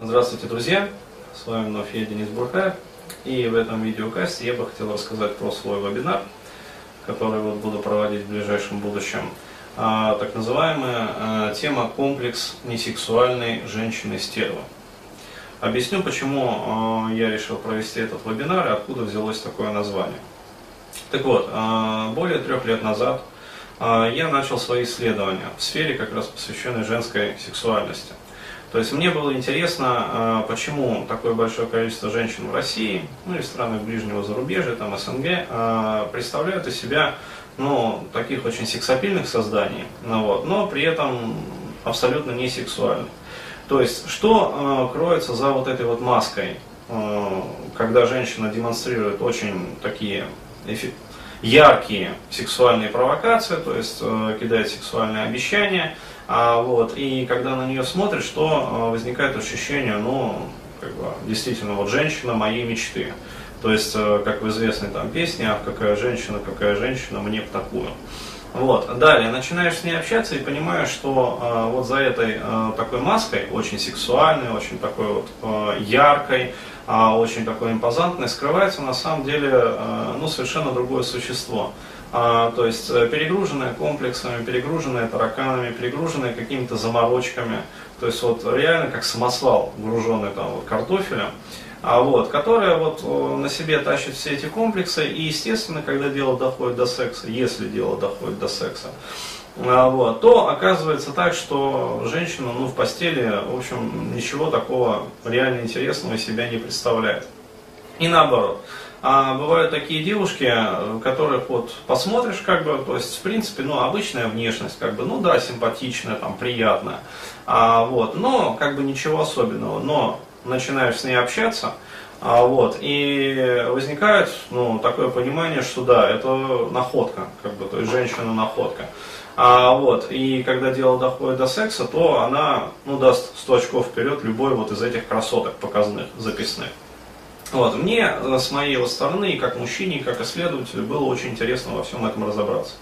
Здравствуйте, друзья! С вами вновь я, Денис Бурхаев. И в этом видеокасте я бы хотел рассказать про свой вебинар, который вот буду проводить в ближайшем будущем. А, так называемая а, тема «Комплекс несексуальной женщины-стервы». Объясню, почему а, я решил провести этот вебинар и откуда взялось такое название. Так вот, а, более трех лет назад а, я начал свои исследования в сфере, как раз посвященной женской сексуальности – то есть мне было интересно, а, почему такое большое количество женщин в России, ну и странах ближнего зарубежья, там СНГ, а, представляют из себя ну, таких очень сексапильных созданий, ну, вот, но при этом абсолютно не сексуальных. То есть, что э, кроется за вот этой вот маской, э, когда женщина демонстрирует очень такие яркие сексуальные провокации, то есть э, кидает сексуальные обещания, а, вот, и когда на нее смотришь, то э, возникает ощущение, ну, как бы, действительно, вот женщина моей мечты. То есть, э, как в известной там песне, ах, какая женщина, какая женщина, мне в такую. Вот. Далее начинаешь с ней общаться и понимаешь, что э, вот за этой э, такой маской, очень сексуальной, очень такой вот э, яркой, э, очень такой импозантной, скрывается на самом деле э, ну, совершенно другое существо. А, то есть э, перегруженная комплексами, перегруженная тараканами, перегруженная какими-то заморочками. То есть вот реально как самосвал, груженный там вот картофелем а вот, которая вот на себе тащит все эти комплексы, и естественно, когда дело доходит до секса, если дело доходит до секса, а, вот, то оказывается так, что женщина ну, в постели, в общем, ничего такого реально интересного из себя не представляет. И наоборот. А бывают такие девушки, которых вот посмотришь, как бы, то есть, в принципе, ну, обычная внешность, как бы, ну да, симпатичная, там, приятная, а, вот, но, как бы, ничего особенного, но начинаешь с ней общаться, а, вот, и возникает ну, такое понимание, что да, это находка, как бы, то есть женщина находка. А, вот, и когда дело доходит до секса, то она ну, даст 100 очков вперед любой вот из этих красоток показанных, записных. Вот, мне э, с моей стороны, как мужчине, как исследователю, было очень интересно во всем этом разобраться.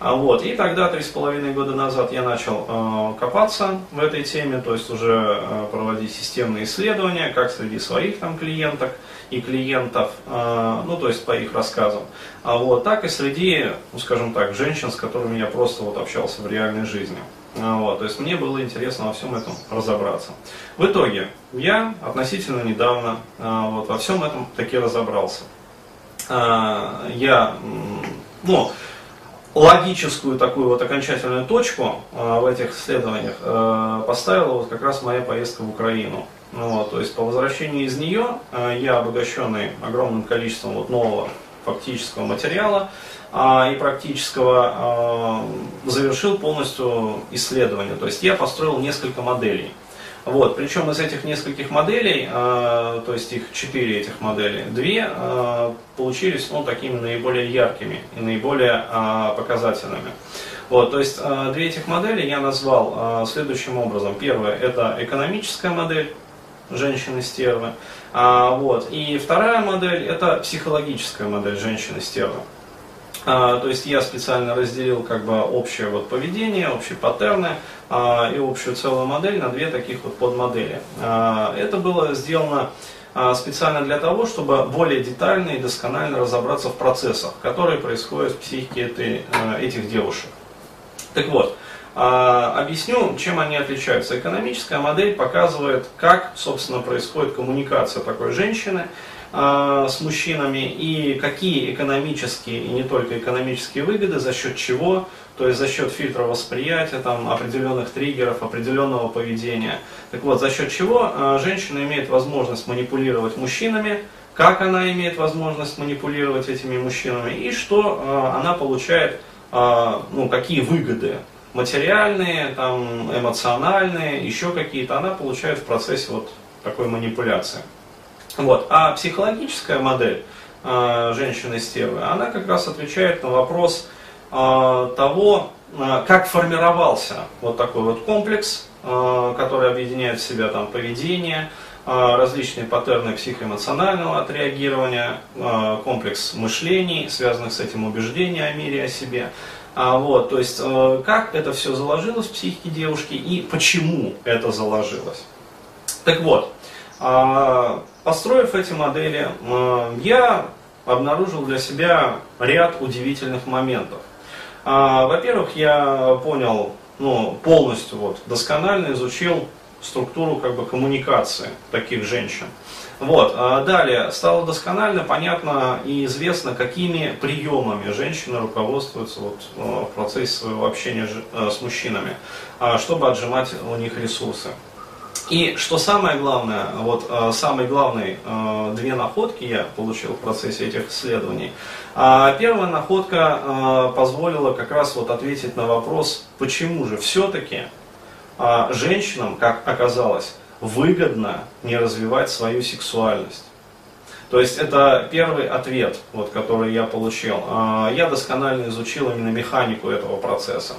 А вот, и тогда, три с половиной года назад, я начал э, копаться в этой теме, то есть уже э, проводить системные исследования, как среди своих там клиенток и клиентов, э, ну то есть по их рассказам, а вот, так и среди, ну скажем так, женщин, с которыми я просто вот общался в реальной жизни. А, вот, то есть мне было интересно во всем этом разобраться. В итоге я относительно недавно а, вот, во всем этом таки разобрался. А, я, ну, логическую такую вот окончательную точку в этих исследованиях поставила вот как раз моя поездка в Украину. Ну, вот, то есть по возвращении из нее я, обогащенный огромным количеством вот нового фактического материала э, и практического, э, завершил полностью исследование. То есть я построил несколько моделей. Вот, причем из этих нескольких моделей, э, то есть их четыре этих моделей, две э, получились ну, такими наиболее яркими и наиболее э, показательными. Вот, то есть э, две этих модели я назвал э, следующим образом. Первая это экономическая модель женщины-стервы. А, вот, и вторая модель это психологическая модель женщины-стервы. А, то есть я специально разделил как бы общее вот поведение, общие паттерны а, и общую целую модель на две таких вот подмодели. А, это было сделано специально для того, чтобы более детально и досконально разобраться в процессах, которые происходят в психике этой, этих девушек. Так вот, объясню, чем они отличаются. Экономическая модель показывает, как, собственно, происходит коммуникация такой женщины э, с мужчинами и какие экономические и не только экономические выгоды, за счет чего, то есть за счет фильтра восприятия, там, определенных триггеров, определенного поведения. Так вот, за счет чего э, женщина имеет возможность манипулировать мужчинами, как она имеет возможность манипулировать этими мужчинами и что она получает, ну, какие выгоды материальные, там, эмоциональные, еще какие-то, она получает в процессе вот такой манипуляции. Вот. А психологическая модель э, женщины Стевы, она как раз отвечает на вопрос э, того, э, как формировался вот такой вот комплекс, э, который объединяет в себя там поведение, э, различные паттерны психоэмоционального отреагирования, э, комплекс мышлений, связанных с этим убеждения о мире, о себе. А, вот, то есть, э, как это все заложилось в психике девушки и почему это заложилось. Так вот, а, построив эти модели, а, я обнаружил для себя ряд удивительных моментов. А, во-первых, я понял, ну, полностью вот, досконально изучил структуру как бы коммуникации таких женщин. Вот. Далее стало досконально понятно и известно, какими приемами женщины руководствуются вот, в процессе своего общения с мужчинами, чтобы отжимать у них ресурсы. И что самое главное, вот э, самые главные э, две находки я получил в процессе этих исследований. А первая находка э, позволила как раз вот ответить на вопрос, почему же все-таки женщинам, как оказалось, выгодно не развивать свою сексуальность. То есть это первый ответ, вот, который я получил. Я досконально изучил именно механику этого процесса.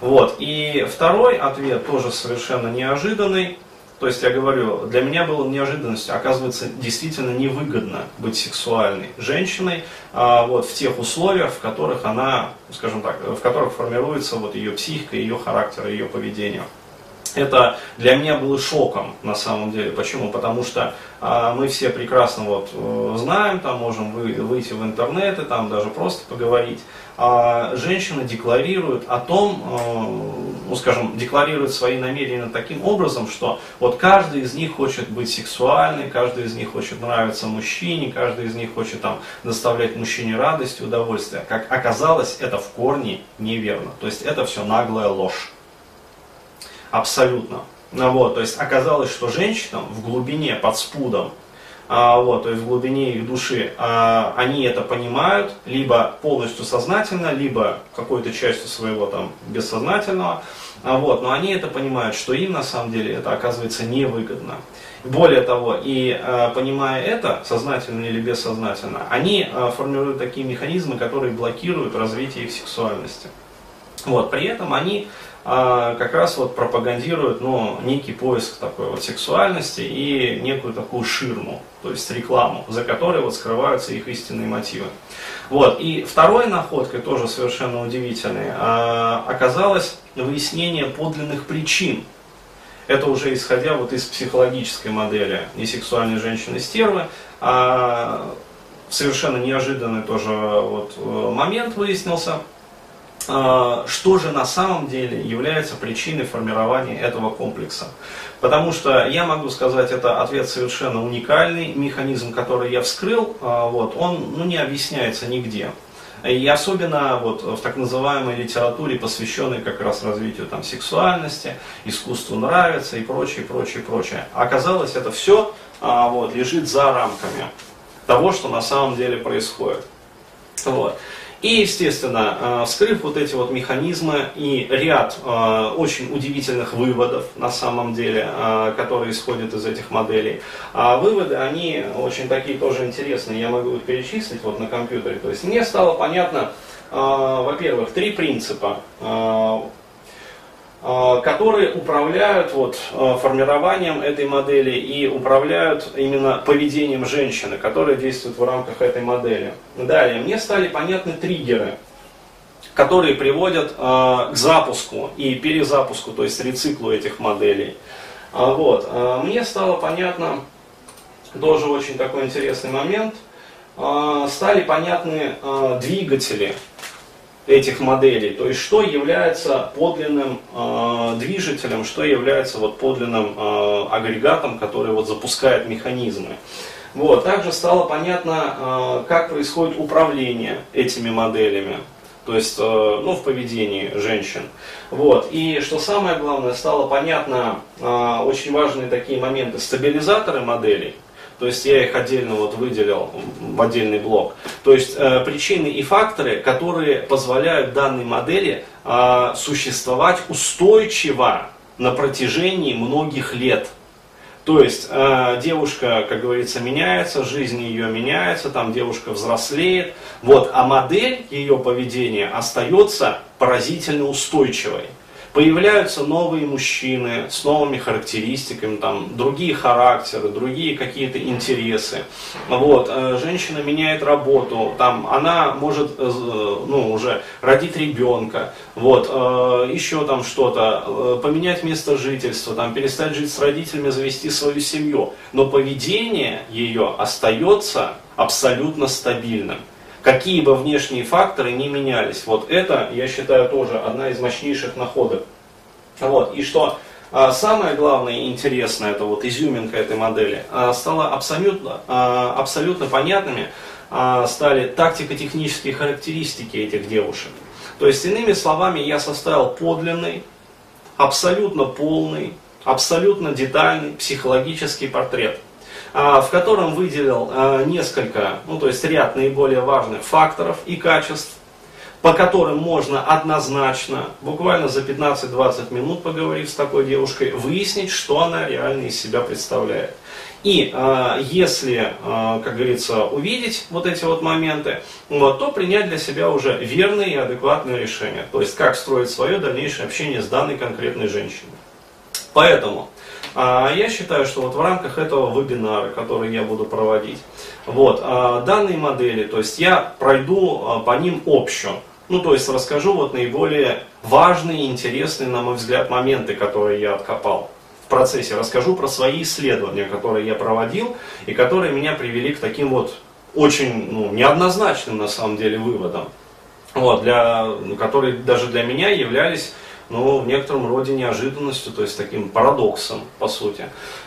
Вот. И второй ответ тоже совершенно неожиданный. То есть я говорю, для меня было неожиданностью, оказывается, действительно невыгодно быть сексуальной женщиной а, вот, в тех условиях, в которых она, скажем так, в которых формируется вот, ее психика, ее характер, ее поведение. Это для меня было шоком на самом деле. Почему? Потому что а, мы все прекрасно вот, э, знаем, там можем вы, выйти в интернет и там даже просто поговорить. А женщины декларируют о том, э, ну скажем, декларируют свои намерения таким образом, что вот каждый из них хочет быть сексуальным, каждый из них хочет нравиться мужчине, каждый из них хочет там доставлять мужчине радость и удовольствие. Как оказалось, это в корне неверно. То есть это все наглая ложь. Абсолютно. Ну вот, то есть оказалось, что женщинам в глубине, под спудом, а, вот, то есть в глубине их души, а, они это понимают, либо полностью сознательно, либо какой-то частью своего там бессознательного, а, вот, но они это понимают, что им на самом деле это оказывается невыгодно. Более того, и понимая это, сознательно или бессознательно, они формируют такие механизмы, которые блокируют развитие их сексуальности. Вот, при этом они а, как раз вот пропагандируют ну, некий поиск такой вот сексуальности и некую такую ширму, то есть рекламу, за которой вот скрываются их истинные мотивы. Вот. И второй находкой, тоже совершенно удивительной, а, оказалось выяснение подлинных причин. Это уже исходя вот из психологической модели не сексуальной женщины-стервы, а совершенно неожиданный тоже вот э, момент выяснился – что же на самом деле является причиной формирования этого комплекса. Потому что я могу сказать, это ответ совершенно уникальный, механизм, который я вскрыл, а, вот, он ну, не объясняется нигде. И особенно вот в так называемой литературе, посвященной как раз развитию там, сексуальности, искусству нравится и прочее, прочее, прочее. Оказалось, это все а, вот, лежит за рамками того, что на самом деле происходит. Вот. И, естественно, э, вскрыв вот эти вот механизмы и ряд э, очень удивительных выводов, на самом деле, э, которые исходят из этих моделей, а выводы, они очень такие тоже интересные, я могу их перечислить вот на компьютере. То есть мне стало понятно, во-первых, три принципа которые управляют вот, э, формированием этой модели и управляют именно поведением женщины, которая действует в рамках этой модели. Далее, мне стали понятны триггеры, которые приводят э, к запуску и перезапуску, то есть рециклу этих моделей. А, вот. Мне стало понятно тоже очень такой интересный момент. Стали понятны двигатели этих моделей, то есть что является подлинным э, движителем, что является вот подлинным э, агрегатом, который вот запускает механизмы. Вот. Также стало понятно, э, как происходит управление этими моделями, то есть э, ну, в поведении женщин. Вот. И что самое главное, стало понятно э, очень важные такие моменты, стабилизаторы моделей, то есть я их отдельно вот выделил в отдельный блок. То есть э, причины и факторы, которые позволяют данной модели э, существовать устойчиво на протяжении многих лет. То есть э, девушка, как говорится, меняется, жизнь ее меняется, там девушка взрослеет, вот, а модель ее поведения остается поразительно устойчивой. Появляются новые мужчины с новыми характеристиками, там, другие характеры, другие какие-то интересы. Вот, э, женщина меняет работу, там, она может э, ну, уже родить ребенка, вот, э, еще там что-то, поменять место жительства, там, перестать жить с родителями, завести свою семью. Но поведение ее остается абсолютно стабильным какие бы внешние факторы не менялись. Вот это, я считаю, тоже одна из мощнейших находок. Вот. И что а, самое главное и интересное, это вот изюминка этой модели, а, стало абсолютно, а, абсолютно понятными, а, стали тактико-технические характеристики этих девушек. То есть, иными словами, я составил подлинный, абсолютно полный, абсолютно детальный психологический портрет – в котором выделил а, несколько, ну то есть ряд наиболее важных факторов и качеств, по которым можно однозначно, буквально за 15-20 минут поговорив с такой девушкой, выяснить, что она реально из себя представляет. И э, если, э, как говорится, увидеть вот эти вот моменты, вот, то принять для себя уже верное и адекватное решение. То есть, как строить свое дальнейшее общение с данной конкретной женщиной. Поэтому а я считаю, что вот в рамках этого вебинара, который я буду проводить, вот, а, данные модели, то есть я пройду а, по ним общую. Ну, то есть расскажу вот наиболее важные интересные, на мой взгляд, моменты, которые я откопал в процессе. Расскажу про свои исследования, которые я проводил и которые меня привели к таким вот очень ну, неоднозначным на самом деле выводам, вот, для, которые даже для меня являлись ну, в некотором роде неожиданностью, то есть таким парадоксом, по сути.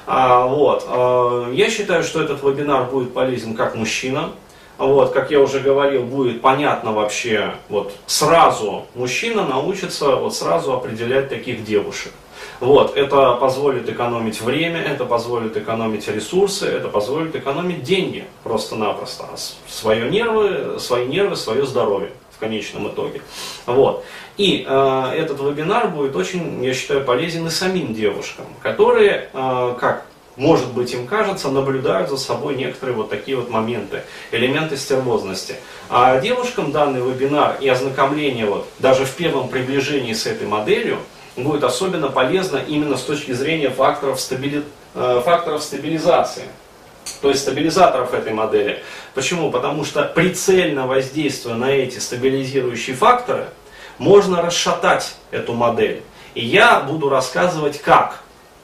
А, вот, а, я считаю, что этот вебинар будет полезен как мужчинам, вот, как я уже говорил, будет понятно вообще, вот, сразу мужчина научится вот сразу определять таких девушек. Вот, это позволит экономить время, это позволит экономить ресурсы, это позволит экономить деньги просто-напросто. Свои нервы, свои нервы, свое здоровье в конечном итоге. Вот. И э, этот вебинар будет очень, я считаю, полезен и самим девушкам, которые, э, как может быть им кажется, наблюдают за собой некоторые вот такие вот моменты, элементы стервозности. А девушкам данный вебинар и ознакомление вот даже в первом приближении с этой моделью будет особенно полезно именно с точки зрения факторов, стабили... Э, факторов стабилизации то есть стабилизаторов этой модели. Почему? Потому что прицельно воздействуя на эти стабилизирующие факторы, можно расшатать эту модель. И я буду рассказывать, как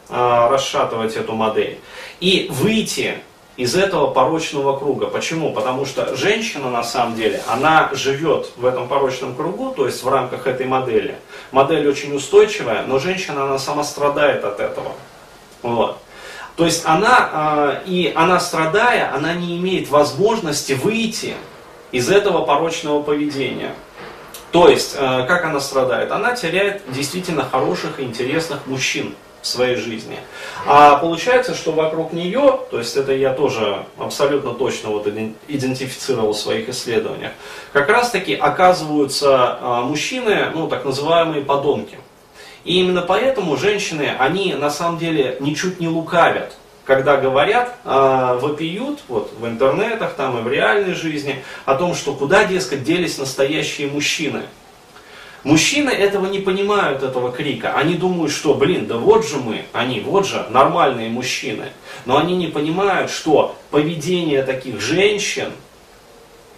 э, расшатывать эту модель. И выйти из этого порочного круга. Почему? Потому что женщина на самом деле, она живет в этом порочном кругу, то есть в рамках этой модели. Модель очень устойчивая, но женщина, она сама страдает от этого. Вот. То есть она, а, и она страдая, она не имеет возможности выйти из этого порочного поведения. То есть, а, как она страдает? Она теряет действительно хороших и интересных мужчин в своей жизни. А получается, что вокруг нее, то есть это я тоже абсолютно точно вот идентифицировал в своих исследованиях, как раз таки оказываются а, мужчины, ну так называемые подонки. И именно поэтому женщины, они на самом деле ничуть не лукавят, когда говорят, э, вопиют вот, в интернетах там, и в реальной жизни о том, что куда, дескать, делись настоящие мужчины. Мужчины этого не понимают, этого крика. Они думают, что, блин, да вот же мы, они, вот же нормальные мужчины. Но они не понимают, что поведение таких женщин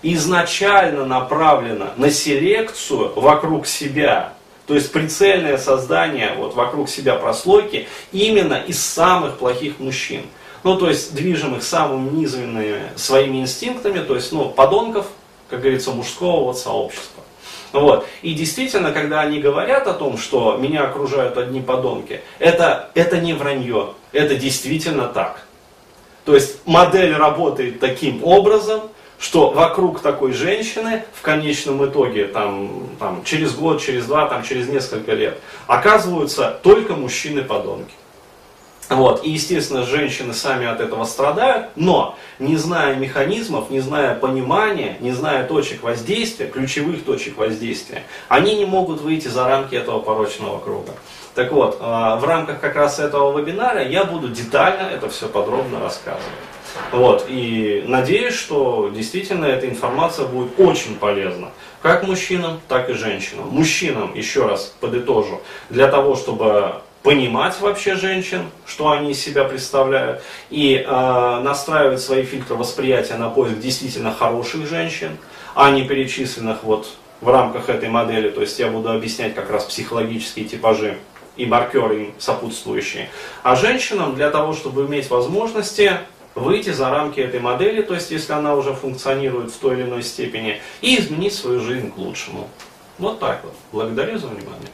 изначально направлено на селекцию вокруг себя. То есть прицельное создание вот вокруг себя прослойки именно из самых плохих мужчин. Ну, то есть движимых самыми низменными своими инстинктами, то есть, ну, подонков, как говорится, мужского вот сообщества. Вот. И действительно, когда они говорят о том, что меня окружают одни подонки, это, это не вранье, это действительно так. То есть модель работает таким образом, что вокруг такой женщины в конечном итоге, там, там, через год, через два, там, через несколько лет, оказываются только мужчины-подонки. Вот. И, естественно, женщины сами от этого страдают, но не зная механизмов, не зная понимания, не зная точек воздействия, ключевых точек воздействия, они не могут выйти за рамки этого порочного круга. Так вот, в рамках как раз этого вебинара я буду детально это все подробно рассказывать. Вот, и надеюсь, что действительно эта информация будет очень полезна как мужчинам, так и женщинам. Мужчинам, еще раз подытожу, для того, чтобы понимать вообще женщин, что они из себя представляют, и э, настраивать свои фильтры восприятия на поиск действительно хороших женщин, а не перечисленных вот в рамках этой модели. То есть я буду объяснять как раз психологические типажи и маркеры сопутствующие. А женщинам для того, чтобы иметь возможности выйти за рамки этой модели, то есть если она уже функционирует в той или иной степени, и изменить свою жизнь к лучшему. Вот так вот. Благодарю за внимание.